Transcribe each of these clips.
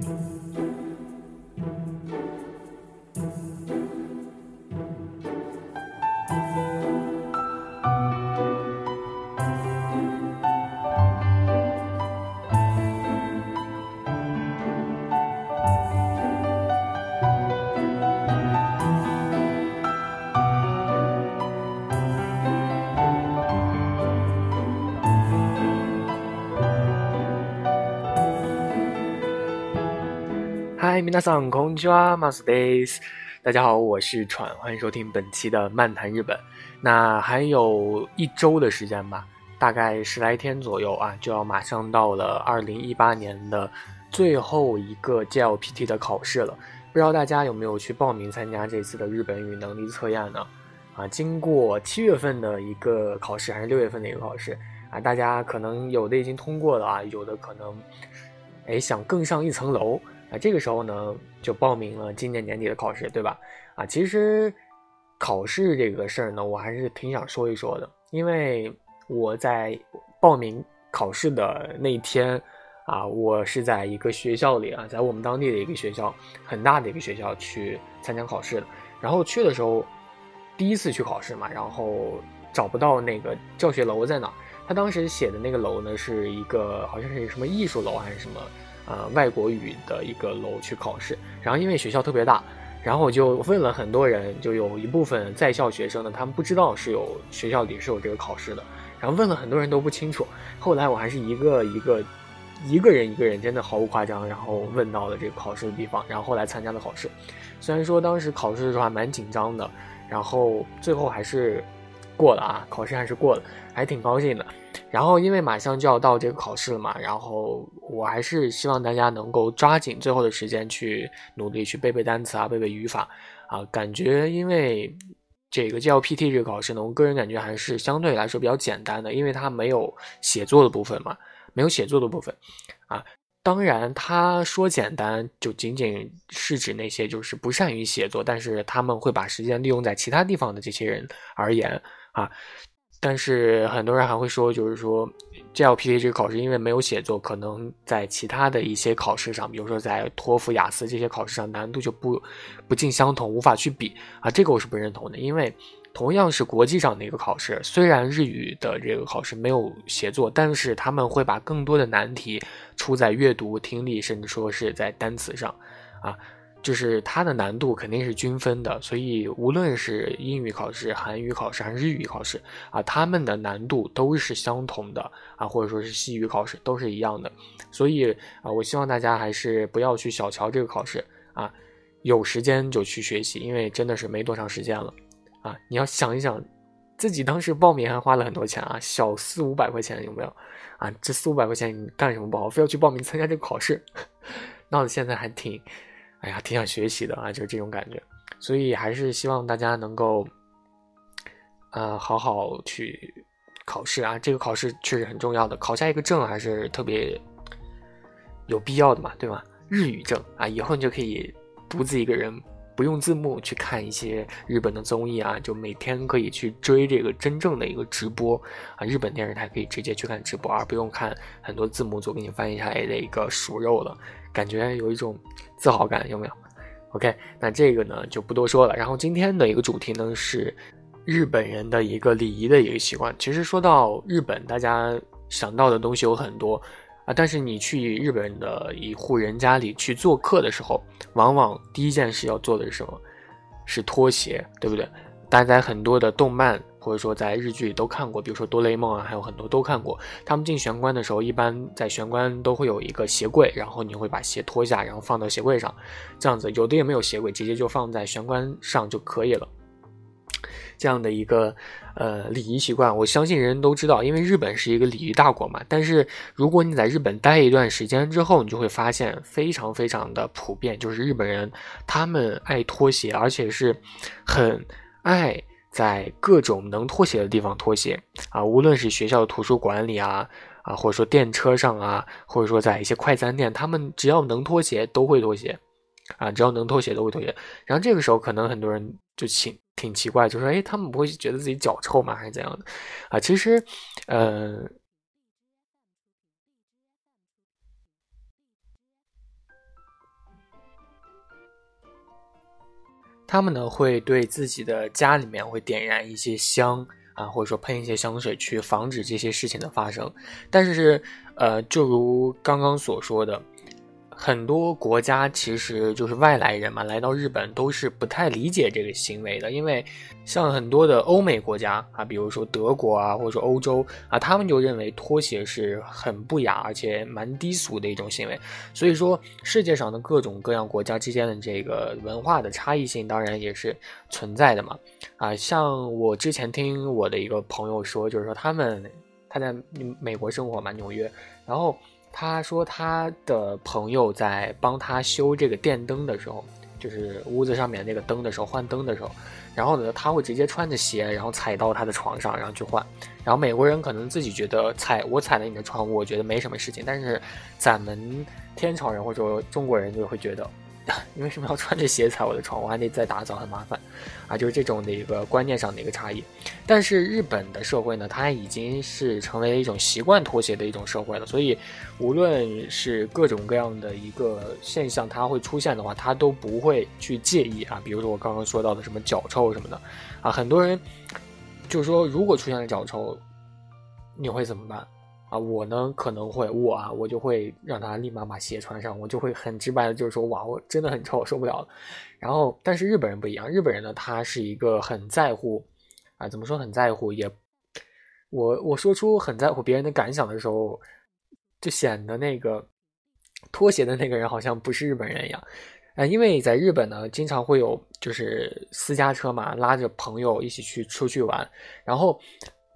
Música 嗨，皆さんこんにちは、マスです。大家好，我是川，欢迎收听本期的漫谈日本。那还有一周的时间吧，大概十来天左右啊，就要马上到了二零一八年的最后一个 JLPT 的考试了。不知道大家有没有去报名参加这次的日本语能力测验呢？啊，经过七月份的一个考试，还是六月份的一个考试啊？大家可能有的已经通过了啊，有的可能哎想更上一层楼。 这个时候呢，就报名了今年年底的考试，对吧？啊，其实考试这个事儿呢，我还是挺想说一说的，因为我在报名考试的那一天啊，我是在一个学校里啊，在我们当地的一个学校，很大的一个学校去参加考试的。然后去的时候，第一次去考试嘛，然后找不到那个教学楼在哪，他当时写的那个楼呢，是一个好像是什么艺术楼还是什么。呃，外国语的一个楼去考试，然后因为学校特别大，然后我就问了很多人，就有一部分在校学生呢，他们不知道是有学校里是有这个考试的，然后问了很多人都不清楚，后来我还是一个一个 一个人一个人，真的毫无夸张，然后问到了这个考试的地方，然后后来参加了考试，虽然说当时考试的时候还蛮紧张的，然后最后还是过了啊，考试还是过了，还挺高兴的。然后，因为马上就要到这个考试了嘛，然后我还是希望大家能够抓紧最后的时间去努力去背背单词啊，背背语法啊。感觉因为这个 JLPT 这个考试呢，我个人感觉还是相对来说比较简单的，因为它没有写作的部分嘛，没有写作的部分啊。当然，他说简单就仅仅是指那些就是不善于写作，但是他们会把时间利用在其他地方的这些人而言啊。但是很多人还会说，就是说 JLPT 这个考试因为没有写作，可能在其他的一些考试上，比如说在托福、雅思这些考试上，难度就不不尽相同，无法去比啊。这个我是不认同的，因为同样是国际上的一个考试，虽然日语的这个考试没有写作，但是他们会把更多的难题出在阅读、听力，甚至说是在单词上啊。就是它的难度肯定是均分的，所以无论是英语考试、韩语考试还是日语考试啊，他们的难度都是相同的啊，或者说是西语考试都是一样的。所以啊，我希望大家还是不要去小瞧这个考试啊，有时间就去学习，因为真的是没多长时间了啊。你要想一想，自己当时报名还花了很多钱啊，小四五百块钱有没有啊？这四五百块钱你干什么不好，非要去报名参加这个考试，闹得现在还挺。哎呀，挺想学习的啊，就是这种感觉，所以还是希望大家能够，呃，好好去考试啊。这个考试确实很重要的，考下一个证还是特别有必要的嘛，对吧？日语证啊，以后你就可以独自一个人，不用字幕去看一些日本的综艺啊，就每天可以去追这个真正的一个直播啊。日本电视台可以直接去看直播，而不用看很多字幕组给你翻译下来的一个熟肉了。感觉有一种自豪感，有没有？OK，那这个呢就不多说了。然后今天的一个主题呢是日本人的一个礼仪的一个习惯。其实说到日本，大家想到的东西有很多啊，但是你去日本的一户人家里去做客的时候，往往第一件事要做的是什么？是脱鞋，对不对？大家在很多的动漫。或者说在日剧里都看过，比如说哆啦 A 梦啊，还有很多都看过。他们进玄关的时候，一般在玄关都会有一个鞋柜，然后你会把鞋脱下，然后放到鞋柜上，这样子有的也没有鞋柜，直接就放在玄关上就可以了。这样的一个呃礼仪习惯，我相信人人都知道，因为日本是一个礼仪大国嘛。但是如果你在日本待一段时间之后，你就会发现非常非常的普遍，就是日本人他们爱脱鞋，而且是很爱。在各种能脱鞋的地方脱鞋啊，无论是学校的图书馆里啊，啊，或者说电车上啊，或者说在一些快餐店，他们只要能脱鞋都会脱鞋，啊，只要能脱鞋都会脱鞋。然后这个时候可能很多人就请挺奇怪，就说哎，他们不会觉得自己脚臭吗？还是怎样的？啊，其实，呃，他们呢会对自己的家里面会点燃一些香啊，或者说喷一些香水去防止这些事情的发生。但是，呃，就如刚刚所说的。很多国家其实就是外来人嘛，来到日本都是不太理解这个行为的，因为像很多的欧美国家啊，比如说德国啊，或者说欧洲啊，他们就认为拖鞋是很不雅而且蛮低俗的一种行为。所以说，世界上的各种各样国家之间的这个文化的差异性，当然也是存在的嘛。啊，像我之前听我的一个朋友说，就是说他们他在美国生活嘛，纽约，然后。他说，他的朋友在帮他修这个电灯的时候，就是屋子上面那个灯的时候，换灯的时候，然后呢，他会直接穿着鞋，然后踩到他的床上，然后去换。然后美国人可能自己觉得踩我踩了你的床，我觉得没什么事情，但是咱们天朝人或者中国人就会觉得。你为什么要穿着鞋踩我的床？我还得再打扫，很麻烦，啊，就是这种的一个观念上的一个差异。但是日本的社会呢，它已经是成为一种习惯脱鞋的一种社会了，所以无论是各种各样的一个现象，它会出现的话，它都不会去介意啊。比如说我刚刚说到的什么脚臭什么的，啊，很多人就是说，如果出现了脚臭，你会怎么办？啊，我呢可能会我啊，我就会让他立马把鞋穿上，我就会很直白的，就是说哇，我真的很臭，受不了了。然后，但是日本人不一样，日本人呢，他是一个很在乎，啊，怎么说很在乎？也，我我说出很在乎别人的感想的时候，就显得那个脱鞋的那个人好像不是日本人一样。啊，因为在日本呢，经常会有就是私家车嘛，拉着朋友一起去出去玩，然后。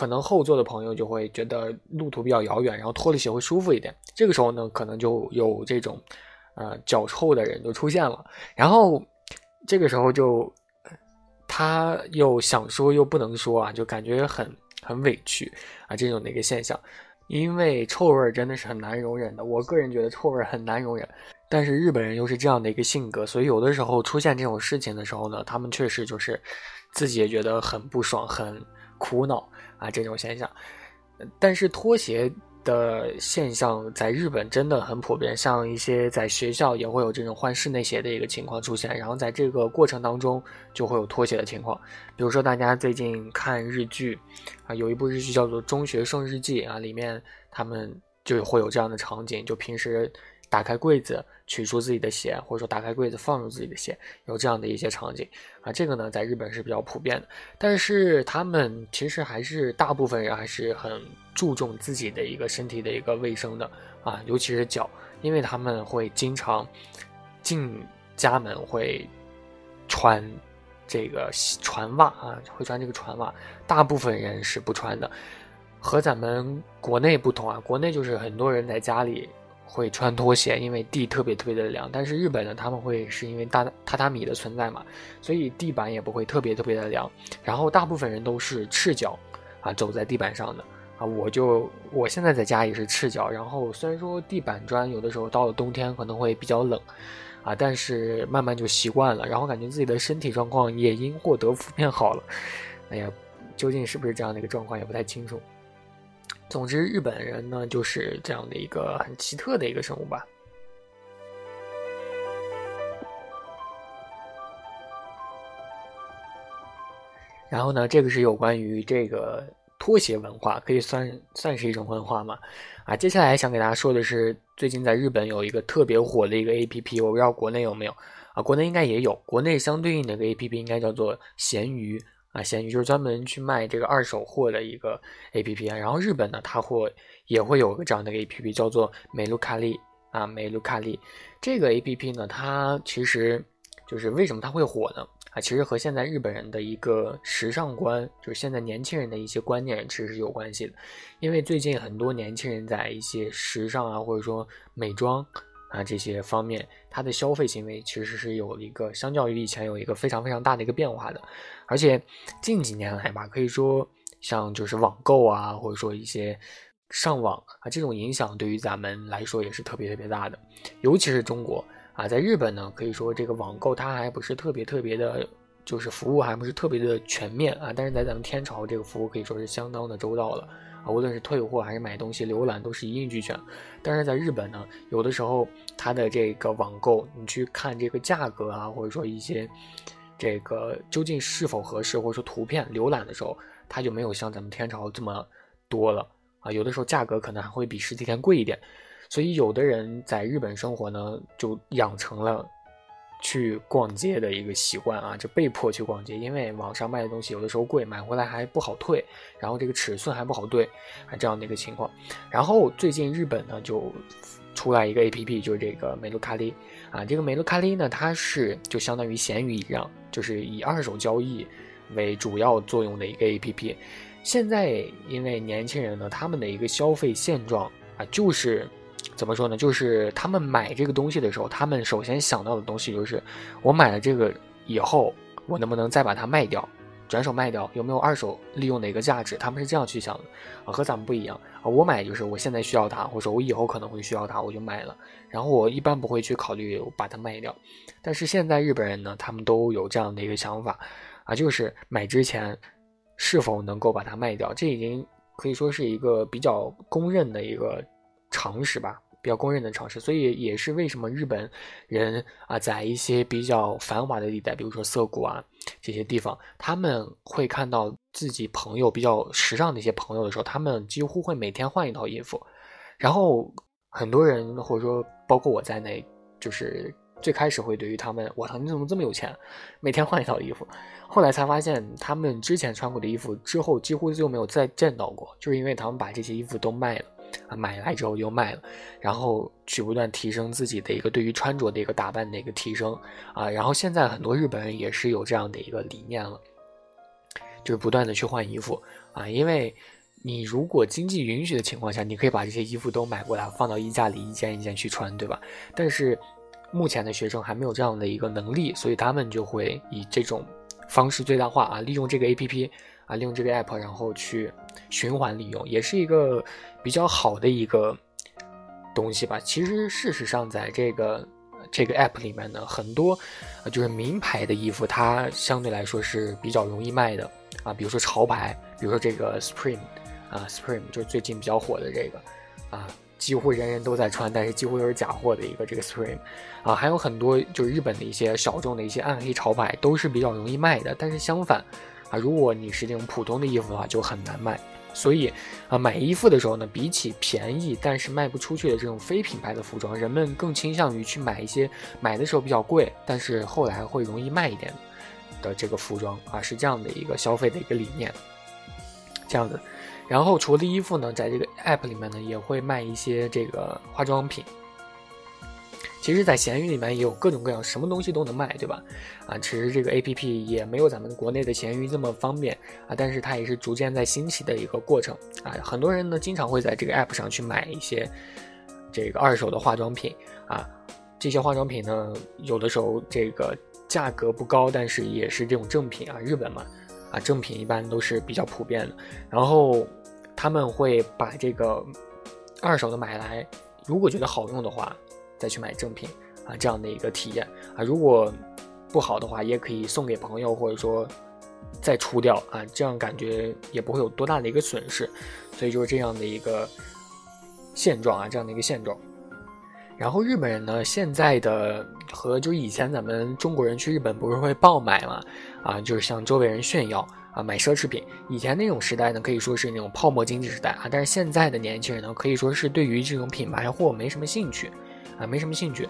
可能后座的朋友就会觉得路途比较遥远，然后拖了鞋会舒服一点。这个时候呢，可能就有这种，呃，脚臭的人就出现了。然后这个时候就他又想说又不能说啊，就感觉很很委屈啊，这种的一个现象。因为臭味真的是很难容忍的，我个人觉得臭味很难容忍。但是日本人又是这样的一个性格，所以有的时候出现这种事情的时候呢，他们确实就是自己也觉得很不爽，很苦恼。啊，这种现象，但是拖鞋的现象在日本真的很普遍，像一些在学校也会有这种换室内鞋的一个情况出现，然后在这个过程当中就会有脱鞋的情况。比如说大家最近看日剧，啊，有一部日剧叫做《中学生日记》啊，里面他们就会有这样的场景，就平时。打开柜子，取出自己的鞋，或者说打开柜子放入自己的鞋，有这样的一些场景啊，这个呢在日本是比较普遍的。但是他们其实还是大部分人还是很注重自己的一个身体的一个卫生的啊，尤其是脚，因为他们会经常进家门会穿这个船袜啊，会穿这个船袜，大部分人是不穿的。和咱们国内不同啊，国内就是很多人在家里。会穿拖鞋，因为地特别特别的凉。但是日本呢，他们会是因为大榻榻米的存在嘛，所以地板也不会特别特别的凉。然后大部分人都是赤脚啊走在地板上的啊，我就我现在在家也是赤脚。然后虽然说地板砖有的时候到了冬天可能会比较冷啊，但是慢慢就习惯了，然后感觉自己的身体状况也因祸得福变好了。哎呀，究竟是不是这样的一个状况也不太清楚。总之，日本人呢就是这样的一个很奇特的一个生物吧。然后呢，这个是有关于这个拖鞋文化，可以算算是一种文化嘛？啊，接下来想给大家说的是，最近在日本有一个特别火的一个 A P P，我不知道国内有没有啊？国内应该也有，国内相对应的一个 A P P 应该叫做闲鱼。啊，闲鱼就是专门去卖这个二手货的一个 A P P 啊。然后日本呢，它会也会有个这样的一个 A P P，叫做美卢卡利啊，美卢卡利。这个 A P P 呢，它其实就是为什么它会火呢？啊，其实和现在日本人的一个时尚观，就是现在年轻人的一些观念，其实是有关系的。因为最近很多年轻人在一些时尚啊，或者说美妆。啊，这些方面，它的消费行为其实是有一个相较于以前有一个非常非常大的一个变化的，而且近几年来吧，可以说像就是网购啊，或者说一些上网啊这种影响，对于咱们来说也是特别特别大的，尤其是中国啊，在日本呢，可以说这个网购它还不是特别特别的，就是服务还不是特别的全面啊，但是在咱们天朝，这个服务可以说是相当的周到了。啊，无论是退货还是买东西、浏览，都是一应俱全。但是在日本呢，有的时候它的这个网购，你去看这个价格啊，或者说一些这个究竟是否合适，或者说图片浏览的时候，它就没有像咱们天朝这么多了啊。有的时候价格可能还会比实体店贵一点，所以有的人在日本生活呢，就养成了去逛街的一个习惯啊，就被迫去逛街，因为网上卖的东西有的时候贵，买回来还不好退，然后这个尺寸还不好对啊，这样的一个情况。然后最近日本呢就。出来一个 A P P，就是这个梅卢卡利啊。这个梅卢卡利呢，它是就相当于闲鱼一样，就是以二手交易为主要作用的一个 A P P。现在因为年轻人呢，他们的一个消费现状啊，就是怎么说呢？就是他们买这个东西的时候，他们首先想到的东西就是，我买了这个以后，我能不能再把它卖掉？转手卖掉有没有二手利用的一个价值？他们是这样去想的啊，和咱们不一样啊。我买就是我现在需要它，或者说我以后可能会需要它，我就买了。然后我一般不会去考虑把它卖掉。但是现在日本人呢，他们都有这样的一个想法啊，就是买之前是否能够把它卖掉，这已经可以说是一个比较公认的一个常识吧。比较公认的常识，所以也是为什么日本人啊，在一些比较繁华的地带，比如说涩谷啊这些地方，他们会看到自己朋友比较时尚的一些朋友的时候，他们几乎会每天换一套衣服。然后很多人或者说包括我在内，就是最开始会对于他们，我操，你怎么这么有钱，每天换一套衣服？后来才发现，他们之前穿过的衣服之后几乎就没有再见到过，就是因为他们把这些衣服都卖了。啊，买来之后又卖了，然后去不断提升自己的一个对于穿着的一个打扮的一个提升啊，然后现在很多日本人也是有这样的一个理念了，就是不断的去换衣服啊，因为你如果经济允许的情况下，你可以把这些衣服都买过来放到衣架里一件一件去穿，对吧？但是目前的学生还没有这样的一个能力，所以他们就会以这种方式最大化啊，利用这个 A P P。啊，利用这个 app，然后去循环利用，也是一个比较好的一个东西吧。其实事实上，在这个这个 app 里面呢，很多就是名牌的衣服，它相对来说是比较容易卖的啊。比如说潮牌，比如说这个 Supreme 啊，Supreme 就是最近比较火的这个啊，几乎人人都在穿，但是几乎都是假货的一个这个 Supreme 啊，还有很多就是日本的一些小众的一些暗黑潮牌，都是比较容易卖的。但是相反。啊，如果你是这种普通的衣服的话，就很难卖。所以，啊，买衣服的时候呢，比起便宜但是卖不出去的这种非品牌的服装，人们更倾向于去买一些买的时候比较贵，但是后来会容易卖一点的这个服装啊，是这样的一个消费的一个理念。这样子，然后除了衣服呢，在这个 app 里面呢，也会卖一些这个化妆品。其实，在闲鱼里面也有各种各样，什么东西都能卖，对吧？啊，其实这个 A P P 也没有咱们国内的闲鱼这么方便啊，但是它也是逐渐在兴起的一个过程啊。很多人呢，经常会在这个 App 上去买一些这个二手的化妆品啊。这些化妆品呢，有的时候这个价格不高，但是也是这种正品啊。日本嘛，啊，正品一般都是比较普遍的。然后他们会把这个二手的买来，如果觉得好用的话。再去买正品啊，这样的一个体验啊，如果不好的话，也可以送给朋友，或者说再出掉啊，这样感觉也不会有多大的一个损失，所以就是这样的一个现状啊，这样的一个现状。然后日本人呢，现在的和就以前咱们中国人去日本不是会爆买嘛，啊，就是向周围人炫耀啊，买奢侈品。以前那种时代呢，可以说是那种泡沫经济时代啊，但是现在的年轻人呢，可以说是对于这种品牌货没什么兴趣。啊，没什么兴趣，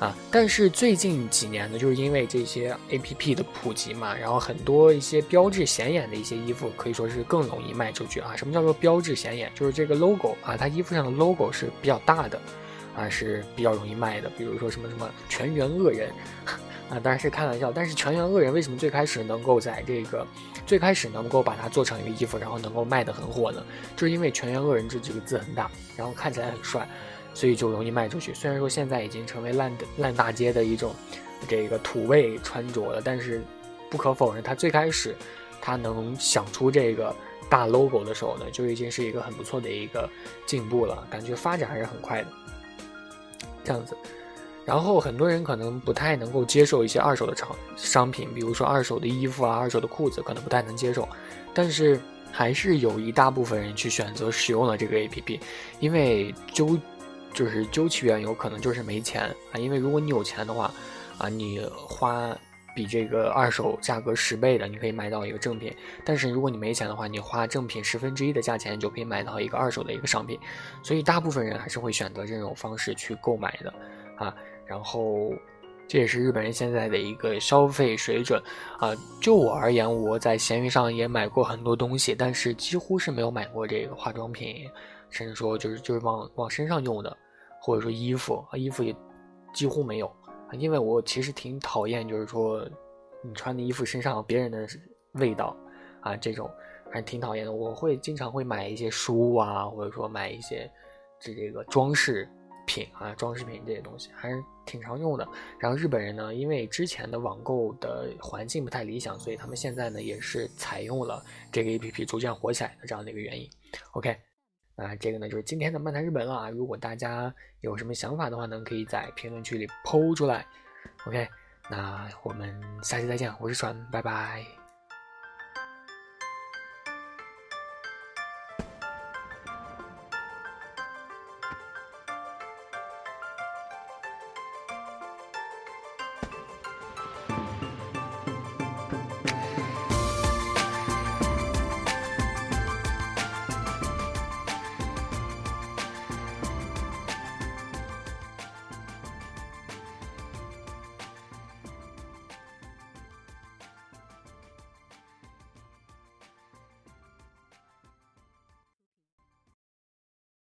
啊，但是最近几年呢，就是因为这些 A P P 的普及嘛，然后很多一些标志显眼的一些衣服，可以说是更容易卖出去啊。什么叫做标志显眼？就是这个 logo 啊，它衣服上的 logo 是比较大的，啊，是比较容易卖的。比如说什么什么全员恶人，啊，当然是开玩笑。但是全员恶人为什么最开始能够在这个最开始能够把它做成一个衣服，然后能够卖得很火呢？就是因为全员恶人这几个字很大，然后看起来很帅。所以就容易卖出去。虽然说现在已经成为烂烂大街的一种这个土味穿着了，但是不可否认，他最开始他能想出这个大 logo 的时候呢，就已经是一个很不错的一个进步了。感觉发展还是很快的。这样子，然后很多人可能不太能够接受一些二手的商商品，比如说二手的衣服啊、二手的裤子，可能不太能接受。但是还是有一大部分人去选择使用了这个 APP，因为究。就是究其缘由，可能就是没钱啊。因为如果你有钱的话，啊，你花比这个二手价格十倍的，你可以买到一个正品。但是如果你没钱的话，你花正品十分之一的价钱就可以买到一个二手的一个商品。所以大部分人还是会选择这种方式去购买的啊。然后这也是日本人现在的一个消费水准啊。就我而言，我在闲鱼上也买过很多东西，但是几乎是没有买过这个化妆品，甚至说就是就是往往身上用的，或者说衣服啊，衣服也几乎没有啊。因为我其实挺讨厌，就是说你穿的衣服身上别人的味道啊，这种还是挺讨厌的。我会经常会买一些书啊，或者说买一些这这个装饰品啊，装饰品这些东西还是挺常用的。然后日本人呢，因为之前的网购的环境不太理想，所以他们现在呢也是采用了这个 APP 逐渐火起来的这样的一个原因。OK。那这个呢，就是今天的漫谈日本了啊！如果大家有什么想法的话呢，可以在评论区里抛出来。OK，那我们下期再见，我是船，拜拜。